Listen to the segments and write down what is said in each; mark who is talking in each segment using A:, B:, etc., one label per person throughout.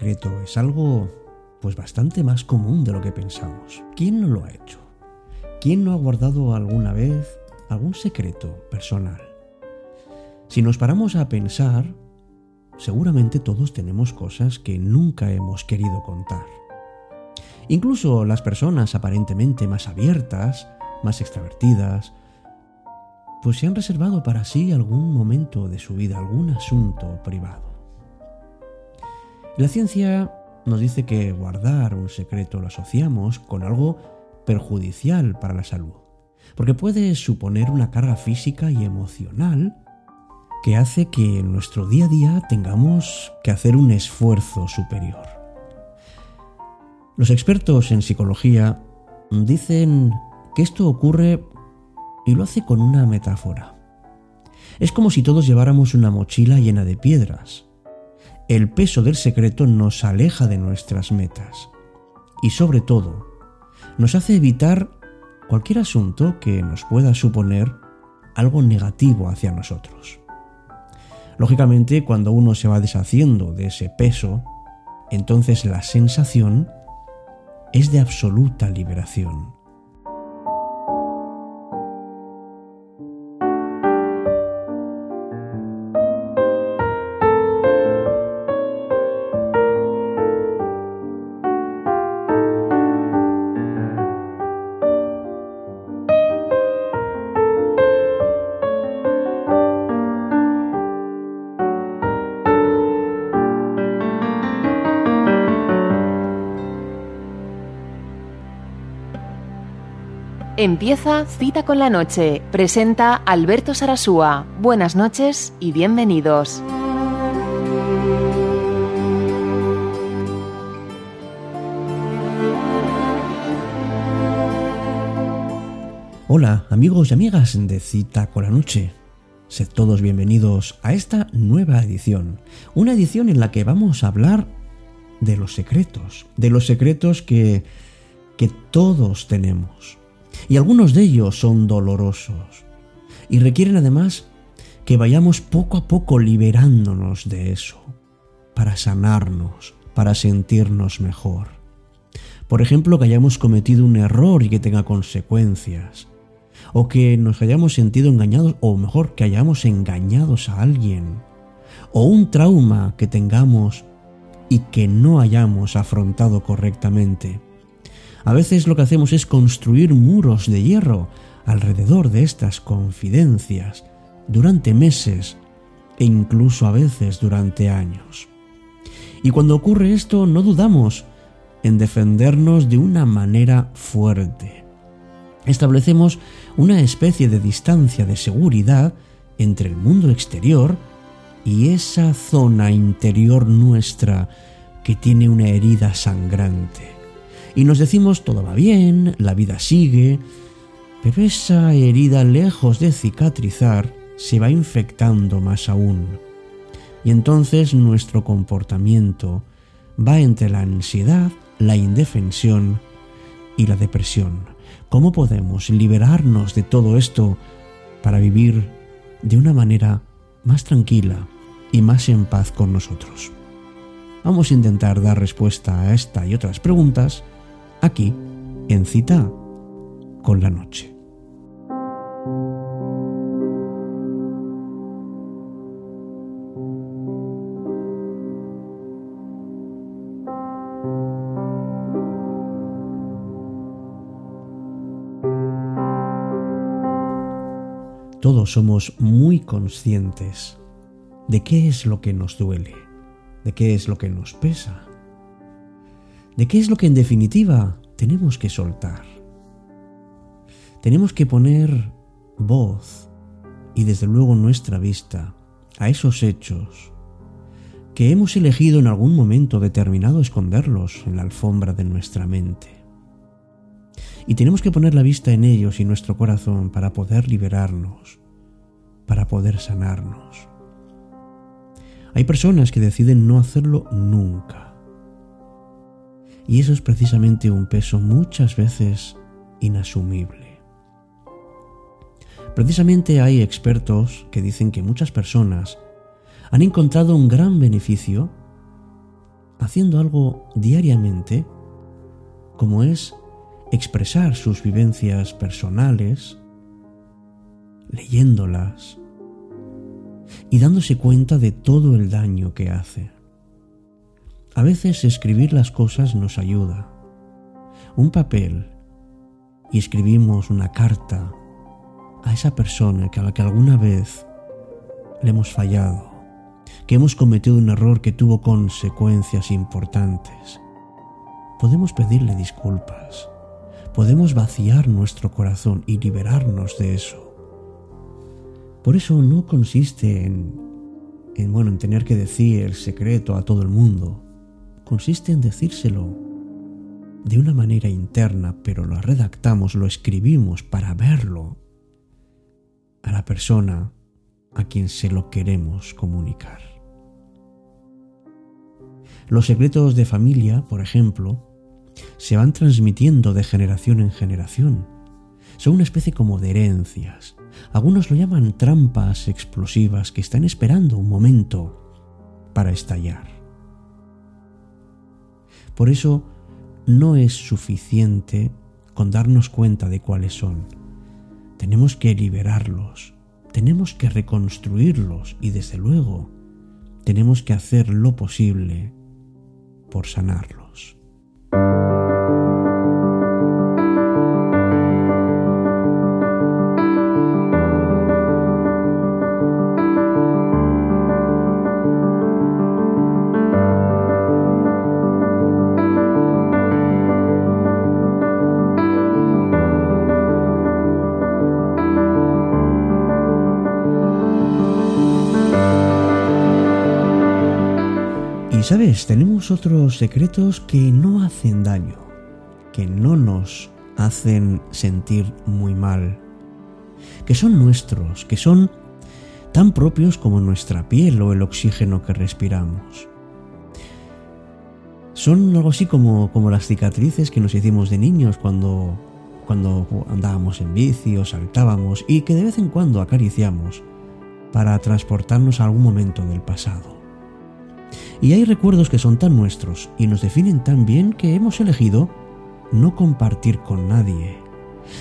A: es algo pues bastante más común de lo que pensamos. ¿Quién no lo ha hecho? ¿Quién no ha guardado alguna vez algún secreto personal? Si nos paramos a pensar, seguramente todos tenemos cosas que nunca hemos querido contar. Incluso las personas aparentemente más abiertas, más extravertidas, pues se han reservado para sí algún momento de su vida, algún asunto privado. La ciencia nos dice que guardar un secreto lo asociamos con algo perjudicial para la salud, porque puede suponer una carga física y emocional que hace que en nuestro día a día tengamos que hacer un esfuerzo superior. Los expertos en psicología dicen que esto ocurre y lo hace con una metáfora. Es como si todos lleváramos una mochila llena de piedras. El peso del secreto nos aleja de nuestras metas y sobre todo nos hace evitar cualquier asunto que nos pueda suponer algo negativo hacia nosotros. Lógicamente, cuando uno se va deshaciendo de ese peso, entonces la sensación es de absoluta liberación.
B: Empieza Cita con la Noche. Presenta Alberto Sarasúa. Buenas noches y bienvenidos.
A: Hola amigos y amigas de Cita con la Noche. Sed todos bienvenidos a esta nueva edición. Una edición en la que vamos a hablar de los secretos. De los secretos que, que todos tenemos y algunos de ellos son dolorosos y requieren además que vayamos poco a poco liberándonos de eso para sanarnos, para sentirnos mejor. Por ejemplo, que hayamos cometido un error y que tenga consecuencias, o que nos hayamos sentido engañados, o mejor, que hayamos engañados a alguien, o un trauma que tengamos y que no hayamos afrontado correctamente. A veces lo que hacemos es construir muros de hierro alrededor de estas confidencias durante meses e incluso a veces durante años. Y cuando ocurre esto no dudamos en defendernos de una manera fuerte. Establecemos una especie de distancia de seguridad entre el mundo exterior y esa zona interior nuestra que tiene una herida sangrante y nos decimos todo va bien, la vida sigue, pero esa herida lejos de cicatrizar se va infectando más aún. Y entonces nuestro comportamiento va entre la ansiedad, la indefensión y la depresión. ¿Cómo podemos liberarnos de todo esto para vivir de una manera más tranquila y más en paz con nosotros? Vamos a intentar dar respuesta a esta y otras preguntas aquí en cita con la noche. Todos somos muy conscientes de qué es lo que nos duele, de qué es lo que nos pesa de qué es lo que en definitiva tenemos que soltar. Tenemos que poner voz y desde luego nuestra vista a esos hechos que hemos elegido en algún momento determinado esconderlos en la alfombra de nuestra mente. Y tenemos que poner la vista en ellos y nuestro corazón para poder liberarnos, para poder sanarnos. Hay personas que deciden no hacerlo nunca y eso es precisamente un peso muchas veces inasumible. Precisamente hay expertos que dicen que muchas personas han encontrado un gran beneficio haciendo algo diariamente, como es expresar sus vivencias personales, leyéndolas y dándose cuenta de todo el daño que hace. A veces escribir las cosas nos ayuda. Un papel y escribimos una carta a esa persona a la que alguna vez le hemos fallado, que hemos cometido un error que tuvo consecuencias importantes. Podemos pedirle disculpas, podemos vaciar nuestro corazón y liberarnos de eso. Por eso no consiste en, en, bueno, en tener que decir el secreto a todo el mundo. Consiste en decírselo de una manera interna, pero lo redactamos, lo escribimos para verlo a la persona a quien se lo queremos comunicar. Los secretos de familia, por ejemplo, se van transmitiendo de generación en generación. Son una especie como de herencias. Algunos lo llaman trampas explosivas que están esperando un momento para estallar. Por eso no es suficiente con darnos cuenta de cuáles son. Tenemos que liberarlos, tenemos que reconstruirlos y desde luego tenemos que hacer lo posible por sanarlos. Sabes, tenemos otros secretos que no hacen daño, que no nos hacen sentir muy mal, que son nuestros, que son tan propios como nuestra piel o el oxígeno que respiramos. Son algo así como, como las cicatrices que nos hicimos de niños cuando, cuando andábamos en bici o saltábamos y que de vez en cuando acariciamos para transportarnos a algún momento del pasado. Y hay recuerdos que son tan nuestros y nos definen tan bien que hemos elegido no compartir con nadie.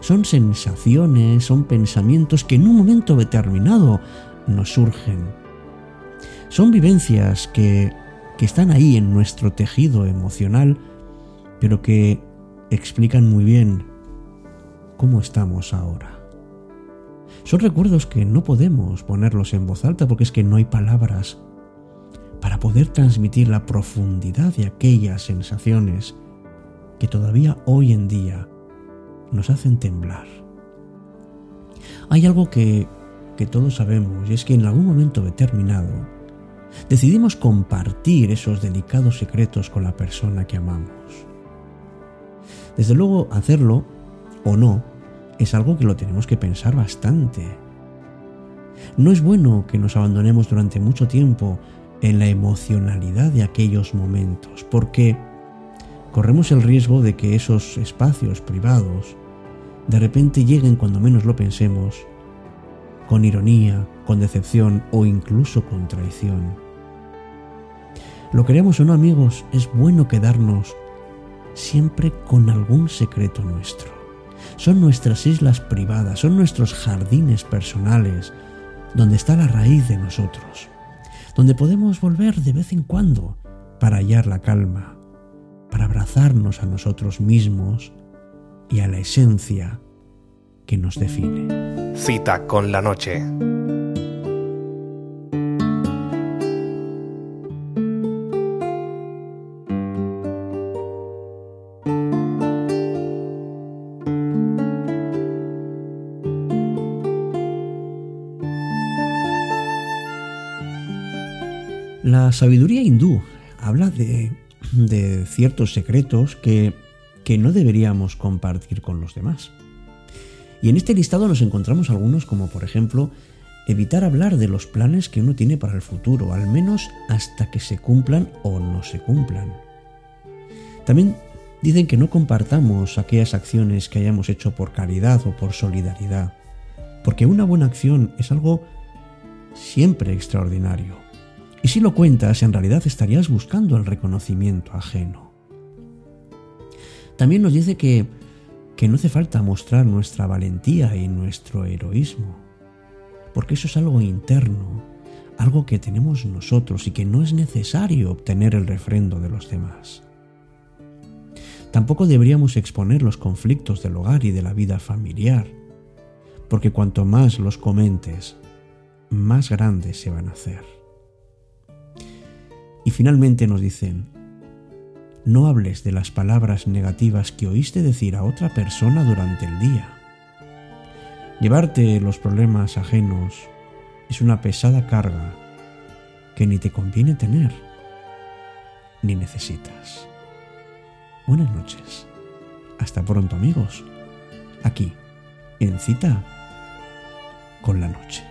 A: Son sensaciones, son pensamientos que en un momento determinado nos surgen. Son vivencias que, que están ahí en nuestro tejido emocional, pero que explican muy bien cómo estamos ahora. Son recuerdos que no podemos ponerlos en voz alta porque es que no hay palabras poder transmitir la profundidad de aquellas sensaciones que todavía hoy en día nos hacen temblar. Hay algo que, que todos sabemos y es que en algún momento determinado decidimos compartir esos delicados secretos con la persona que amamos. Desde luego, hacerlo o no es algo que lo tenemos que pensar bastante. No es bueno que nos abandonemos durante mucho tiempo en la emocionalidad de aquellos momentos, porque corremos el riesgo de que esos espacios privados de repente lleguen cuando menos lo pensemos, con ironía, con decepción o incluso con traición. Lo queremos o no amigos, es bueno quedarnos siempre con algún secreto nuestro. Son nuestras islas privadas, son nuestros jardines personales, donde está la raíz de nosotros donde podemos volver de vez en cuando para hallar la calma, para abrazarnos a nosotros mismos y a la esencia que nos define.
C: Cita con la noche.
A: La sabiduría hindú habla de, ciertos secretos que, que no deberíamos compartir con los demás. Y en este listado nos encontramos algunos como por ejemplo evitar hablar de los planes que uno tiene para el futuro, al menos hasta que se cumplan o no se cumplan. También dicen que no compartamos aquellas acciones que hayamos hecho por caridad o por solidaridad, porque una buena acción es algo siempre extraordinario Y si lo cuentas, en realidad estarías buscando el reconocimiento ajeno. También nos dice que, que no hace falta mostrar nuestra valentía y nuestro heroísmo, porque eso es algo interno, algo que tenemos nosotros y que no es necesario obtener el refrendo de los demás. Tampoco deberíamos exponer los conflictos del hogar y de la vida familiar, porque cuanto más los comentes, más grandes se van a hacer. Y finalmente nos dicen, no hables de las palabras negativas que oíste decir a otra persona durante el día. Llevarte los problemas ajenos es una pesada carga que ni te conviene tener ni necesitas. Buenas noches. Hasta pronto amigos. Aquí, en cita con la noche.